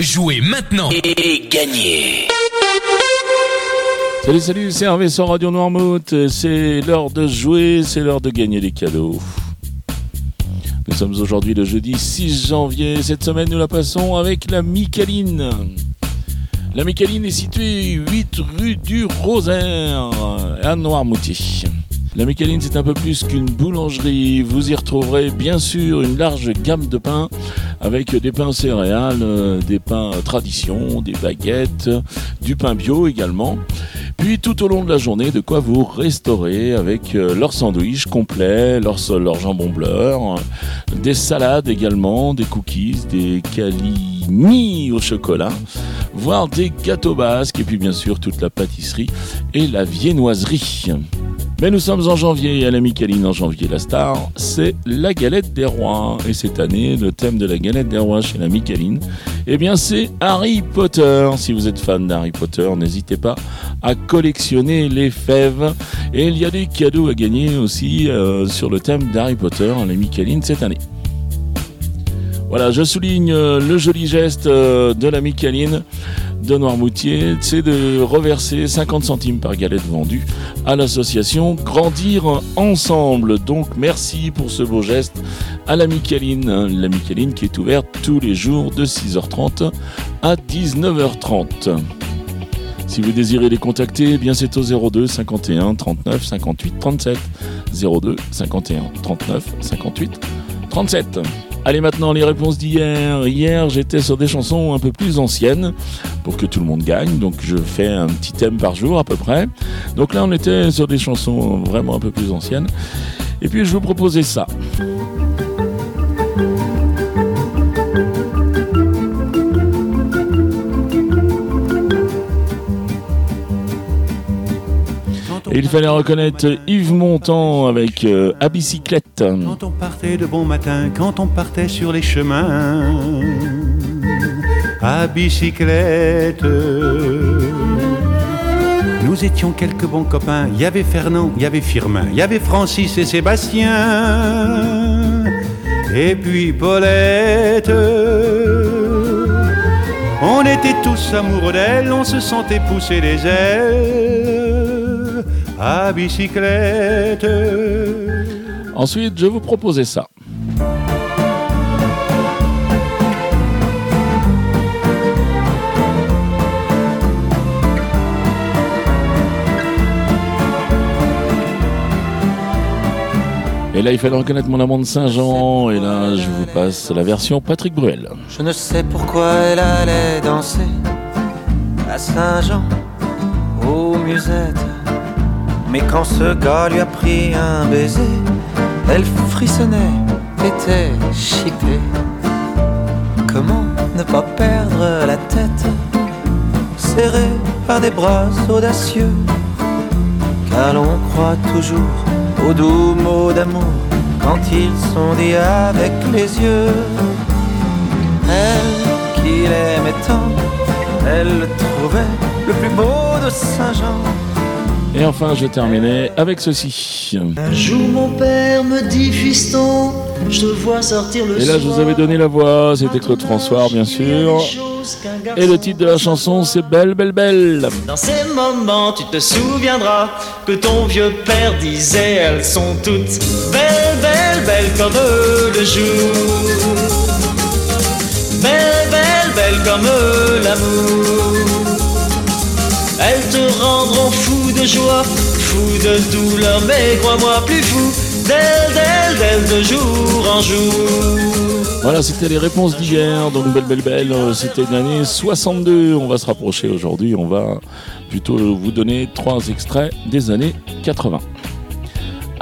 Jouez maintenant et gagnez Salut, salut, c'est Hervé sur Radio Noirmouth. C'est l'heure de jouer, c'est l'heure de gagner des cadeaux. Nous sommes aujourd'hui le jeudi 6 janvier. Cette semaine, nous la passons avec la Micaline. La Micaline est située 8 rue du Rosaire à Noirmoutier. La Micaline, c'est un peu plus qu'une boulangerie. Vous y retrouverez bien sûr une large gamme de pains avec des pains céréales, euh, des pains tradition, des baguettes, du pain bio également. Puis tout au long de la journée, de quoi vous restaurer avec euh, leur sandwich complet, leur, leur jambon beurre, des salades également, des cookies, des calini au chocolat, voire des gâteaux basques et puis bien sûr toute la pâtisserie et la viennoiserie. Mais nous sommes en janvier et à la Micaline en janvier, la star, c'est la galette des rois. Et cette année, le thème de la galette des rois chez la Micaline, eh bien c'est Harry Potter. Si vous êtes fan d'Harry Potter, n'hésitez pas à collectionner les fèves. Et il y a des cadeaux à gagner aussi euh, sur le thème d'Harry Potter à la Micaline cette année. Voilà, je souligne euh, le joli geste euh, de la Micaline de Noirmoutier, c'est de reverser 50 centimes par galette vendue à l'association Grandir Ensemble. Donc merci pour ce beau geste à la Micaline, la Micaline qui est ouverte tous les jours de 6h30 à 19h30. Si vous désirez les contacter, eh bien c'est au 02 51 39 58 37. 02 51 39 58 37. Allez maintenant les réponses d'hier. Hier j'étais sur des chansons un peu plus anciennes pour que tout le monde gagne. Donc je fais un petit thème par jour à peu près. Donc là on était sur des chansons vraiment un peu plus anciennes. Et puis je vous proposais ça. Il fallait reconnaître Yves Montand avec euh, À bicyclette. Quand on partait de bon matin, quand on partait sur les chemins, à bicyclette. Nous étions quelques bons copains. Il y avait Fernand, il y avait Firmin, il y avait Francis et Sébastien. Et puis Paulette. On était tous amoureux d'elle, on se sentait pousser les ailes à bicyclette. Ensuite, je vous proposais ça. Et là, il fallait reconnaître mon amant de Saint-Jean. Et là, je vous passe la version Patrick Bruel. Je ne sais pourquoi elle allait danser à Saint-Jean, aux musettes. Mais quand ce gars lui a pris un baiser, elle frissonnait, était chippée. Comment ne pas perdre la tête, serrée par des bras audacieux, car l'on croit toujours aux doux mots d'amour quand ils sont dits avec les yeux. Elle qu'il aimait tant, elle le trouvait le plus beau de Saint-Jean. Et enfin, je terminais avec ceci. Un jour, mon père me dit, fiston, je te vois sortir le Et là, je vous avais donné la voix, c'était Claude François, bien sûr. Et le titre de la chanson, c'est Belle, Belle, Belle. Dans ces moments, tu te souviendras que ton vieux père disait Elles sont toutes belles, belles, belles comme le jour. Belles, belles, belles comme l'amour. Elles te rendront fou de joie, fou de douleur, mais crois-moi plus fou d'elle, d'elle, d'elle de jour en jour. Voilà, c'était les réponses d'hier. Donc, belle, belle, belle, euh, c'était l'année 62. On va se rapprocher aujourd'hui. On va plutôt vous donner trois extraits des années 80.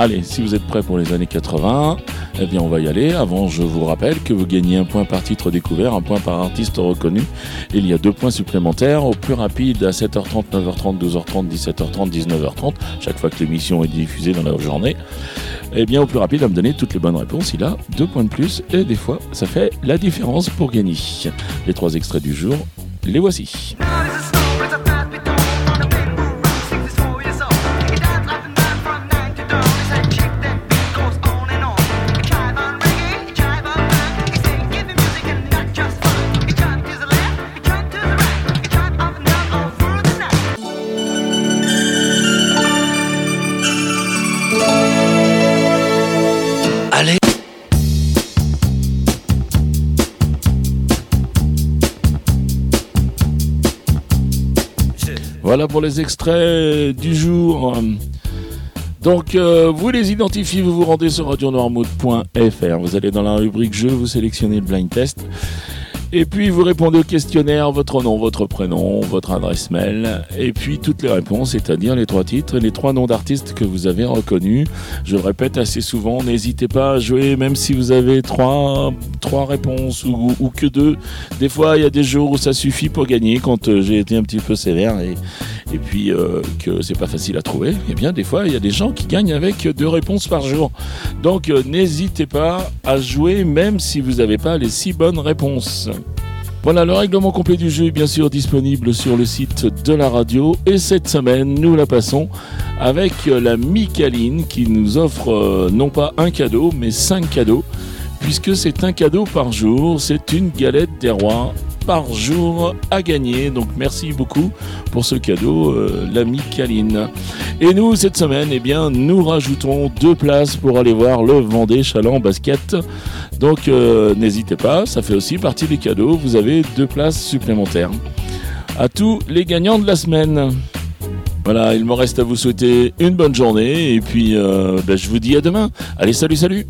Allez, si vous êtes prêts pour les années 80, eh bien on va y aller. Avant, je vous rappelle que vous gagnez un point par titre découvert, un point par artiste reconnu. Il y a deux points supplémentaires. Au plus rapide, à 7h30, 9h30, 12h30, 17h30, 19h30, chaque fois que l'émission est diffusée dans la journée. Eh bien, au plus rapide, à me donner toutes les bonnes réponses. Il a deux points de plus et des fois, ça fait la différence pour gagner. Les trois extraits du jour, les voici. Voilà pour les extraits du jour. Donc, euh, vous les identifiez, vous vous rendez sur radionoirmouth.fr. Vous allez dans la rubrique jeu, vous sélectionnez le blind test. Et puis vous répondez au questionnaire, votre nom, votre prénom, votre adresse mail, et puis toutes les réponses, c'est-à-dire les trois titres et les trois noms d'artistes que vous avez reconnus. Je le répète assez souvent, n'hésitez pas à jouer, même si vous avez trois, trois réponses ou, que deux. Des fois, il y a des jours où ça suffit pour gagner, quand euh, j'ai été un petit peu sévère et, et puis euh, que c'est pas facile à trouver. Eh bien, des fois, il y a des gens qui gagnent avec deux réponses par jour. Donc, euh, n'hésitez pas à jouer, même si vous n'avez pas les six bonnes réponses. Voilà, le règlement complet du jeu est bien sûr disponible sur le site de la radio. Et cette semaine, nous la passons avec la Micaline qui nous offre euh, non pas un cadeau, mais cinq cadeaux. Puisque c'est un cadeau par jour, c'est une galette des rois par jour à gagner. Donc merci beaucoup pour ce cadeau, euh, la Micaline. Et nous, cette semaine, eh bien, nous rajoutons deux places pour aller voir le Vendée Chaland Basket. Donc euh, n'hésitez pas, ça fait aussi partie des cadeaux. Vous avez deux places supplémentaires. À tous les gagnants de la semaine. Voilà, il me reste à vous souhaiter une bonne journée et puis euh, ben, je vous dis à demain. Allez, salut, salut